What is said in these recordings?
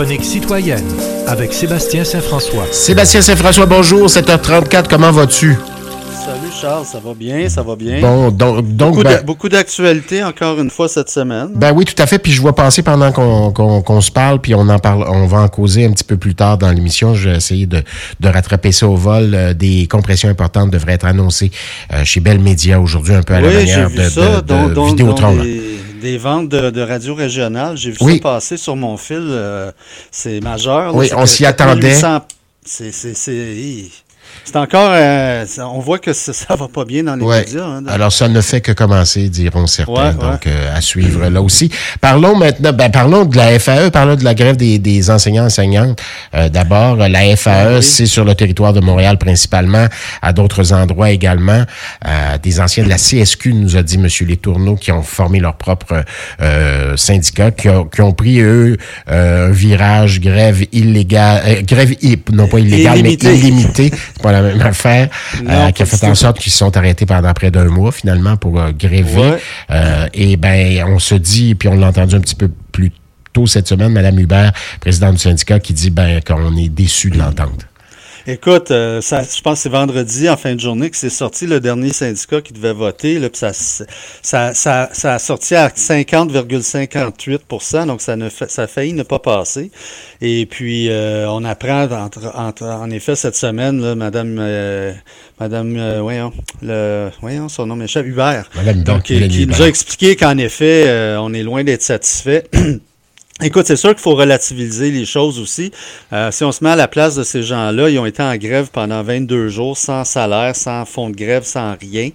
chronique citoyenne avec Sébastien Saint-François. Sébastien Saint-François, bonjour, 7h34, comment vas-tu? Salut Charles, ça va bien, ça va bien. Bon, donc, donc beaucoup, ben, beaucoup d'actualités encore une fois cette semaine. ben oui, tout à fait. Puis je vois passer pendant qu'on se parle, puis on en parle, on va en causer un petit peu plus tard dans l'émission. Je vais essayer de, de rattraper ça au vol. Euh, des compressions importantes devraient être annoncées euh, chez Bell Media aujourd'hui, un peu à la oui, j'ai manière vu de, ça, de- de Vidéotron. des, des ventes de, de radio régionale. J'ai vu Oui. ça passer sur mon fil. euh, c'est majeur. là. Oui, on s'y attendait. 4800 C'est c'est- encore... euh, on voit que ça, ça va pas bien dans les Ouais. médias. hein, Alors, ça ne fait que commencer, diront certains. Ouais, ouais. Donc, euh, à suivre là aussi. Parlons maintenant, ben, parlons de la FAE, parlons de la grève des, des enseignants enseignantes. Euh, D'abord, la FAE, oui. c'est sur le territoire de Montréal principalement, à d'autres endroits également. Euh, des anciens de la CSQ, nous a dit M. Letourneau, qui ont formé leur propre euh, syndicat, qui ont, qui ont pris, eux, euh, un virage grève illégale, euh, grève, non pas illégale, mais illimitée. Pas la même affaire, Non, euh, qui a fait en sorte qu'ils se sont arrêtés pendant près d'un mois finalement pour euh, gréver. Ouais. Euh, et ben, on se dit, puis on l'a entendu un petit peu plus tôt cette semaine, Mme Hubert, présidente du syndicat, qui dit ben qu'on est déçu de l'entente. Écoute, euh, ça, je pense que c'est vendredi, en fin de journée, que c'est sorti le dernier syndicat qui devait voter. Là, ça, ça, ça, ça a sorti à 50,58% donc ça, ne fait, ça a failli ne pas passer. Et puis, euh, on apprend, entre, entre- en effet, cette semaine, là, Madame, euh, Madame, voyons, le, voyons, son nom m'échappe, Hubert. Donc, qui, qui nous a expliqué qu'en effet, on est loin d'être satisfait. Écoute, c'est sûr qu'il faut relativiser les choses aussi. Euh, si on se met à la place de ces gens-là, ils ont été en grève pendant 22 jours, sans salaire, sans fonds de grève, sans rien.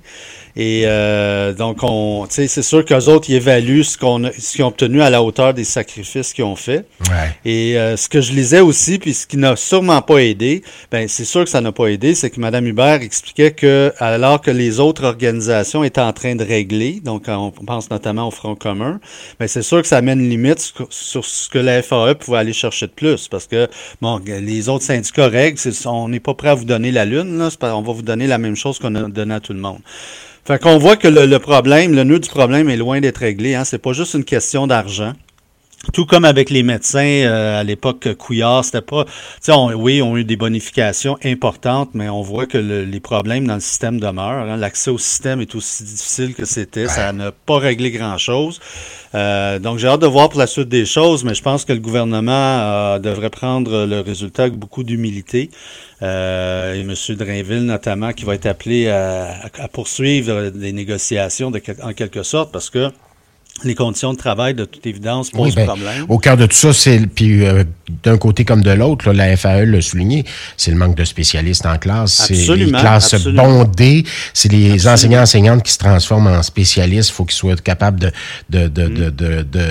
Et euh, donc, on, c'est sûr qu'eux autres, ils évaluent ce qu'on a- ce qu'ils ont obtenu à la hauteur des sacrifices qu'ils ont fait. Ouais. Et euh, ce que je lisais aussi, puis ce qui n'a sûrement pas aidé, ben c'est sûr que ça n'a pas aidé, c'est que Mme Hubert expliquait que alors que les autres organisations étaient en train de régler, donc on pense notamment au Front commun, ben c'est sûr que ça mène une limite sur, sur ce que la FAE pouvait aller chercher de plus, parce que bon, les autres syndicats règlent, c'est- on n'est pas prêt à vous donner la lune, là, on va vous donner la même chose qu'on a donné à tout le monde. Fait qu'on voit que le, le problème, le nœud du problème est loin d'être réglé. Hein. C'est pas juste une question d'argent. Tout comme avec les médecins euh, à l'époque Couillard, c'était pas. On- oui, on a eu des bonifications importantes, mais on voit que le- les problèmes dans le système demeurent. hein. L'accès au système est aussi difficile que c'était. Ça n'a pas réglé grand-chose. Euh, donc, j'ai hâte de voir pour la suite des choses, mais je pense que le gouvernement euh, devrait prendre le résultat avec beaucoup d'humilité. Et M. Drainville, notamment, qui va être appelé à, poursuivre des négociations en quelque sorte, parce que les conditions de travail, de toute évidence, posent Oui, ben, problème. Au cœur de tout ça, c'est puis euh, d'un côté comme de l'autre, la FAE l'a souligné, c'est le manque de spécialistes en classe, c'est les classes absolument. bondées, c'est les enseignants enseignantes qui se transforment en spécialistes, il faut qu'ils soient capables de de de de de, de,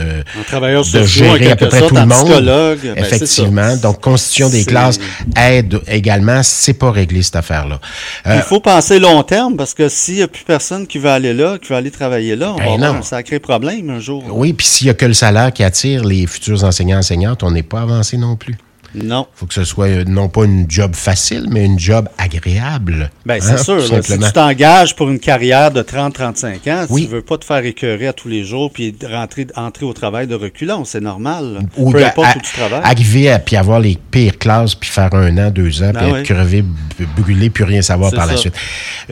Un travailleur de gérer à peu près sorte, tout le monde. psychologue, ben, Effectivement, donc constitution des classes aide également, c'est pas réglé cette affaire-là. Euh, Il faut penser long terme parce que s'il n'y a plus personne qui veut aller là, qui veut aller travailler là, on Ben va avoir non. un sacré problème oui, puis s'il y a que le salaire qui attire les futurs enseignants enseignantes, on n'est pas avancé non plus. Non. faut que ce soit euh, non pas une job facile, mais une job agréable. Hein, c'est sûr. tout là, si tu t'engages pour une carrière de 30-35 ans, Oui. tu veux pas te faire écœurer à tous les jours puis rentrer, entrer au travail de reculons. C'est normal. Ou Peu de- importe à- où tu travailles. Arriver à puis avoir les pires classes, puis faire un an, deux ans, Ben puis oui. être crevé, brûlé, puis rien savoir par la suite.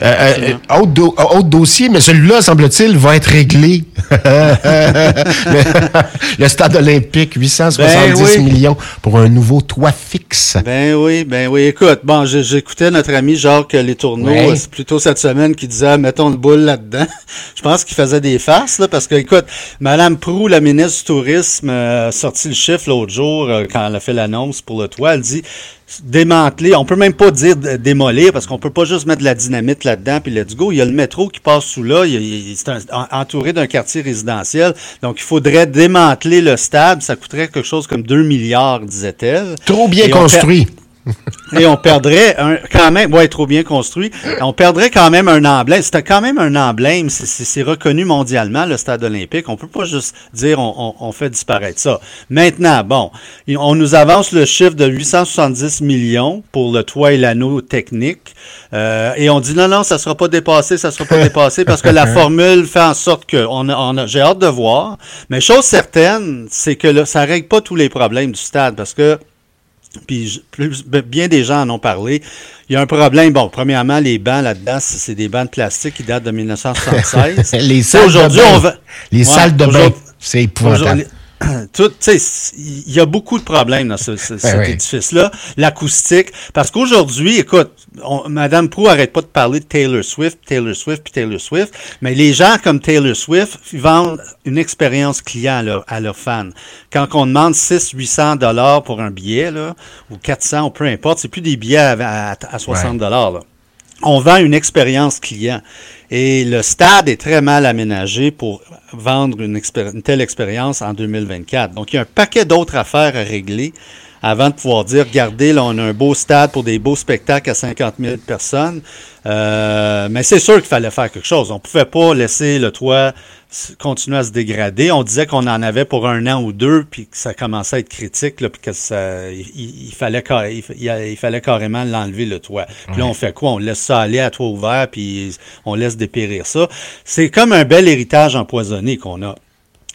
Euh, euh, autre, do- autre dossier, mais celui-là, semble-t-il, va être réglé. le, le stade olympique, 870 Ben oui. millions pour un nouveau toit fixe. Ben oui, ben oui. Écoute, bon, j'écoutais notre ami Jacques Les Tourneaux Ouais. euh, c'est plutôt cette semaine qui disait mettons le boule là-dedans. Je pense qu'il faisait des farces là, parce que écoute, Madame Prou, la ministre du Tourisme, euh, a sorti le chiffre l'autre jour euh, quand elle a fait l'annonce pour le toit. Elle dit démanteler, on peut même pas dire démolir parce qu'on peut pas juste mettre de la dynamite là-dedans puis let's go. Il y a le métro qui passe sous là, il c'est entouré d'un quartier résidentiel. Donc il faudrait démanteler le stade, ça coûterait quelque chose comme 2 milliards, disait-elle. Trop bien Et construit. et on perdrait un, quand même, ouais, trop bien construit, on perdrait quand même un emblème. C'était quand même un emblème, c'est reconnu mondialement, le stade olympique. On peut pas juste dire on, on, fait disparaître ça. Maintenant, bon, on nous avance le chiffre de 870 millions pour le toit et l'anneau technique. Euh, et on dit non, non, ça sera pas dépassé, ça sera pas dépassé parce que la formule fait en sorte que on on a, j'ai hâte de voir. Mais chose certaine, c'est que là, ça règle pas tous les problèmes du stade parce que puis bien des gens en ont parlé. Il y a un problème. Bon, premièrement, les bancs là-dedans, c'est des bancs de plastique qui datent de 1976. les salles. Les salles de bain, c'est épouvantable. tout, il y a beaucoup de problèmes dans ce, cet édifice-là. L'acoustique, parce qu'aujourd'hui, écoute, Madame Prou arrête pas de parler de Taylor Swift, Taylor Swift, puis Taylor Swift, mais les gens comme Taylor Swift vendent une expérience client à, leurs fans. Quand on demande 6 800 dollars pour un billet, là, ou 400, ou peu importe, c'est plus des billets à, 60 dollars. On vend une expérience client. Et le stade est très mal aménagé pour vendre une, telle expérience en 2024. Donc, il y a un paquet d'autres affaires à régler avant de pouvoir dire, regardez, là, on a un beau stade pour des beaux spectacles à 50 000 personnes. Euh, mais c'est sûr qu'il fallait faire quelque chose. On ne pouvait pas laisser le toit continuer à se dégrader. On disait qu'on en avait pour un an ou deux, puis que ça commençait à être critique, là, puis que ça, il, fallait, il, fallait carrément l'enlever le toit. Puis là, on fait quoi? On laisse ça aller à toit ouvert, puis on laisse dépérir ça. C'est comme un bel héritage empoisonné qu'on a.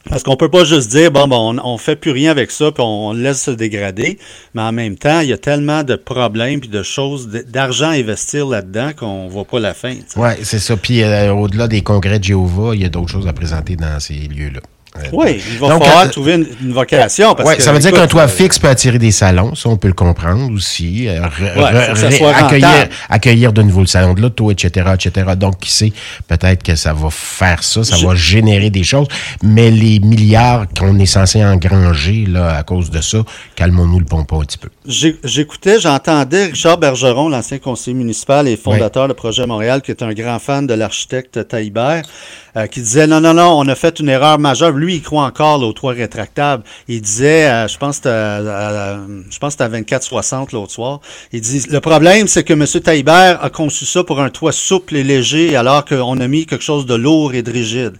Parce qu'on peut pas juste dire, bon, bon on, ne fait plus rien avec ça, puis on, laisse se dégrader. Mais en même temps, il y a tellement de problèmes, puis de choses, d'argent à investir là-dedans qu'on voit pas la fin. Oui, c'est ça. Puis euh, au-delà des congrès de Jéhovah, il y a d'autres choses à présenter dans ces lieux-là. Oui, il va falloir euh, trouver une, vocation. Parce que, ça veut dire qu'un toit euh, fixe peut attirer des salons, ça on peut le comprendre aussi. Euh, accueillir, accueillir de nouveau le salon de l'auto, etc., etc. Donc, qui sait, peut-être que ça va faire ça, ça va générer des choses. Mais les milliards qu'on est censé engranger là, à cause de ça, calmons-nous le pompon un petit peu. J'écoutais, j'entendais Richard Bergeron, l'ancien conseiller municipal et fondateur de Projet Montréal, qui est un grand fan de l'architecte Taïbert. Euh, qui disait non, non, non, on a fait une erreur majeure. Lui, il croit encore au toit rétractable. Il disait, euh, je pense que je pense à 24-60 l'autre soir. Il dit le problème, c'est que M. Taibert a conçu ça pour un toit souple et léger, alors qu'on a mis quelque chose de lourd et de rigide.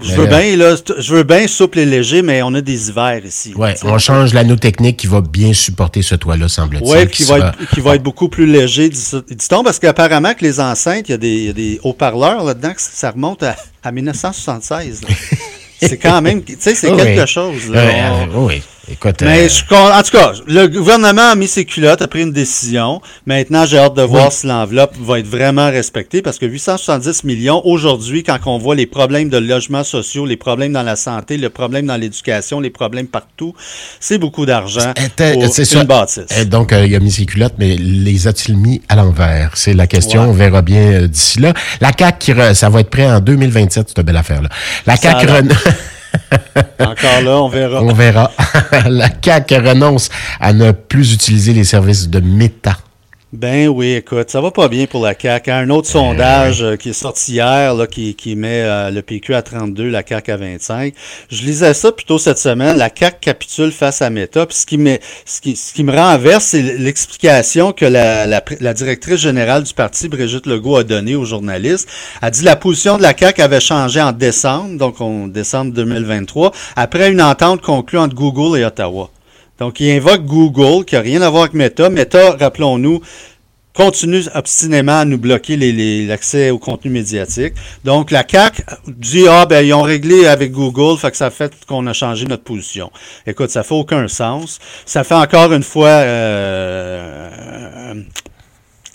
je veux bien, là, je veux bien souple et léger, mais on a des hivers ici. Ouais, on change l'anneau technique qui va bien supporter ce toit-là, semble-t-il. Oui, qui, va être, qui va être beaucoup plus léger, dit-on, parce qu'apparemment que les enceintes, il y a des, des haut-parleurs là-dedans, ça remonte à à 1976. c'est quand même, tu sais, c'est quelque chose. Là. oui. Écoute, mais euh, en tout cas, le gouvernement a mis ses culottes, a pris une décision. Maintenant, j'ai hâte de voir si l'enveloppe va être vraiment respectée parce que 870 millions, aujourd'hui, quand on voit les problèmes de logements sociaux, les problèmes dans la santé, les problèmes dans l'éducation, les problèmes partout, c'est beaucoup d'argent pour une bâtisse. Eh, donc, euh, il a mis ses culottes, mais les a-t-il mis à l'envers? C'est la question. On verra bien euh, d'ici là. La CAQ, ça va être prêt en 2027, cette belle affaire-là. La CAQ... Encore là, on verra. On verra. la CAQ renonce à ne plus utiliser les services de Meta. Ben oui, écoute, ça va pas bien pour la CAQ. Un autre sondage euh, qui est sorti hier, là, qui, qui met euh, le PQ à 32, la CAQ à 25. Je lisais ça plutôt cette semaine. La CAQ capitule face à Meta. Puis ce qui me, ce qui, ce qui me renverse, c'est l'explication que la, la, la, directrice générale du parti, Brigitte Legault, a donnée aux journalistes. Elle dit la position de la CAQ avait changé en décembre, donc en décembre 2023, après une entente conclue entre Google et Ottawa. Donc, il invoque Google, qui n'a rien à voir avec Meta. Meta, rappelons-nous, continue obstinément à nous bloquer l'accès au contenu médiatique. Donc, la CAC dit, ah, ben, ils ont réglé avec Google, fait que ça fait qu'on a changé notre position. Écoute, ça fait aucun sens. Ça fait encore une fois, euh,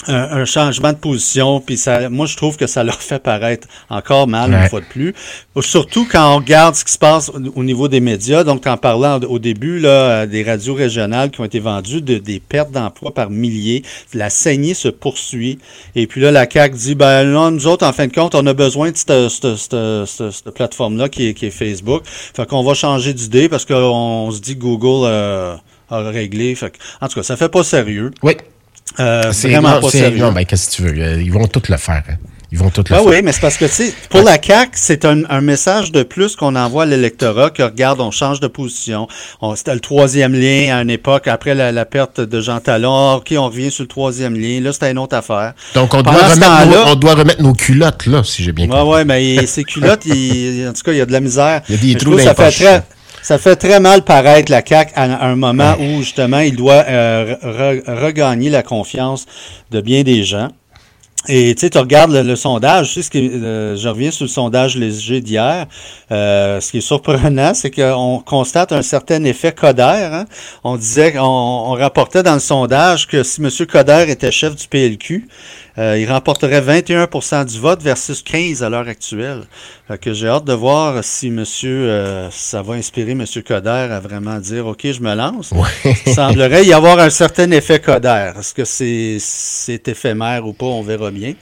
un, changement de position, puis ça, moi je trouve que ça leur fait paraître encore mal une fois de plus. Surtout quand on regarde ce qui se passe au, niveau des médias. Donc en parlant au début là, euh, des radios régionales qui ont été vendues, de, des pertes d'emplois par milliers, la saignée se poursuit. Et puis là, la CAC dit ben non, nous autres en fin de compte, on a besoin de cette, cette, cette, plateforme là qui est, qui est Facebook. Fait qu'on va changer d'idée parce qu'on se dit Google euh, a réglé. Fait en tout cas, ça fait pas sérieux. Oui. Euh, c'est vraiment pas sérieux. Non, ben, qu'est-ce que tu veux? Euh, ils vont tout le faire. Hein. Ils vont tout le Ben faire. oui, mais c'est parce que, tu sais, pour la CAQ, c'est un, un message de plus qu'on envoie à l'électorat que, regarde, on change de position. On- C'était le troisième lien à une époque, après la, la perte de Jean Talon. OK, on revient sur le troisième lien. Là, c'était une autre affaire. Donc, on doit, remettre nos, on doit remettre nos culottes, là, si j'ai bien compris. ouais, mais ces culottes, il- en tout cas, il y a de la misère. Il y a des trous dans ça les fait poches. très, ça fait très mal paraître la CAQ à, un moment où, justement, il doit euh, re- regagner la confiance de bien des gens. Et tu sais, tu regardes le, sondage, tu sais, ce euh, je reviens sur le sondage léger d'hier. Euh, ce qui est surprenant, c'est qu'on constate un certain effet Coder. hein. On disait, on, on rapportait dans le sondage que si M. Coder était chef du PLQ, euh, il remporterait 21% du vote versus 15 à l'heure actuelle. Fait que j'ai hâte de voir si monsieur, euh, ça va inspirer M. Coder à vraiment dire, OK, je me lance. Il semblerait y avoir un certain effet Coder. Est-ce que c'est c'est éphémère ou pas, on verra bien.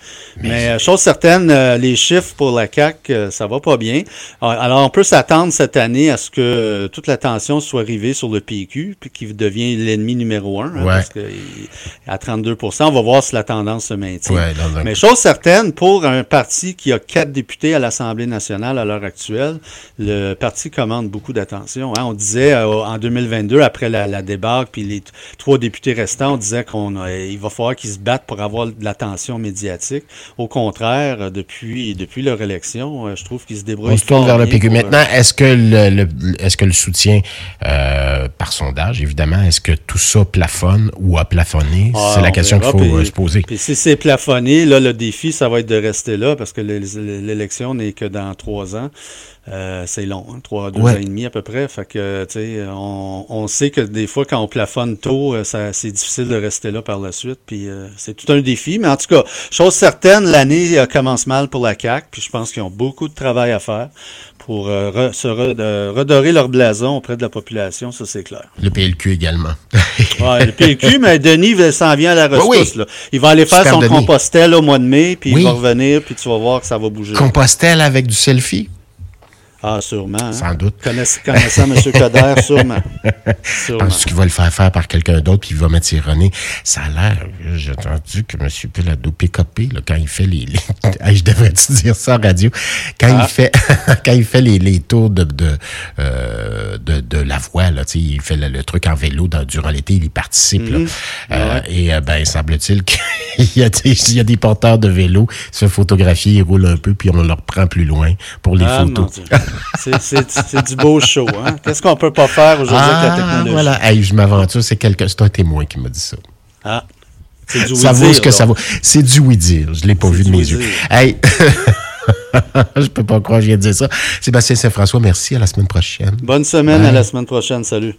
Mais euh, chose certaine, euh, les chiffres pour la CAQ, euh, ça va pas bien. Alors, Alors, on peut s'attendre cette année à ce que toute l'attention soit rivée sur le PQ, puis qu'il devient l'ennemi numéro un, hein, Ouais. parce que il- à 32% on va voir si la tendance se maintient. Ouais, dans un- Mais chose certaine, pour un parti qui a quatre députés à l'Assemblée nationale à l'heure actuelle, le parti commande beaucoup d'attention. hein. On disait euh, en 2022, après la, la débâcle, puis les trois députés restants, on disait qu'on a- il va falloir qu'ils se battent pour avoir de l'attention médiatique. Au contraire, euh, depuis, depuis leur élection, euh, je trouve qu'ils se débrouillent. On se tourne vers le PQ. pour, euh, Maintenant, est-ce que le, le- est-ce que le soutien euh, par sondage, évidemment, est-ce que tout ça plafonne ou a plafonné? Ah, C'est la on question qu'il faut puis- euh, se poser. Puis si c'est plafonné, là, le défi, ça va être de rester là parce que l'é- l'élection n'est que dans trois ans. Euh, c'est long, hein, trois, deux Ouais. ans et demi à peu près. Fait que, tu sais, on, on sait que des fois, quand on plafonne tôt, euh, ça, c'est difficile de rester là par la suite. Puis euh, c'est tout un défi. Mais en tout cas, chose certaine, l'année euh, commence mal pour la CAQ. Puis je pense qu'ils ont beaucoup de travail à faire pour euh, re- se re- de- redorer leur blason auprès de la population. Ça, c'est clair. Le PLQ également. Ouais, le PLQ, mais Denis il s'en vient à la Oui, rescousse. oui. là. Il va aller faire Super son Denis. compostel au mois de mai, puis Oui. il va revenir, puis tu vas voir que ça va bouger. Compostelle avec du selfie? Ah, sûrement. hein. Sans doute. Connaiss- connaissant M. Coder, sûrement. sûrement. Penses-tu qu'il va le faire faire par quelqu'un d'autre puis il va mettre ses René? Ça a l'air, j'ai entendu que M. Pelado PKP, là, quand il fait les, les je devrais-tu dire ça en radio? Quand Ah. il fait, quand il fait les, les tours de, de, euh, de, de la voie, là, tu sais, il fait le, le truc en vélo dans- durant l'été, il y participe, là. Mhm. Euh, Et, euh, ben, semble-t-il qu'il y a des, il y a des porteurs de vélo, il se photographier, il roule un peu puis on le reprend plus loin pour les Ah, photos. C'est- du beau show. Hein? Qu'est-ce qu'on peut pas faire aujourd'hui avec la Ah, technologie? voilà. Hey, je m'aventure, c'est quelqu'un, c'est un témoin qui m'a dit ça. Ah, c'est du ça vaut oui-dire, ce que ça vaut. C'est du oui dire. Je l'ai pas vu de mes oui-dire. yeux. Hey, je peux pas croire que je viens de dire ça. Sébastien Saint-François, merci. À la semaine prochaine. Bonne semaine, Bye. à la semaine prochaine. Salut.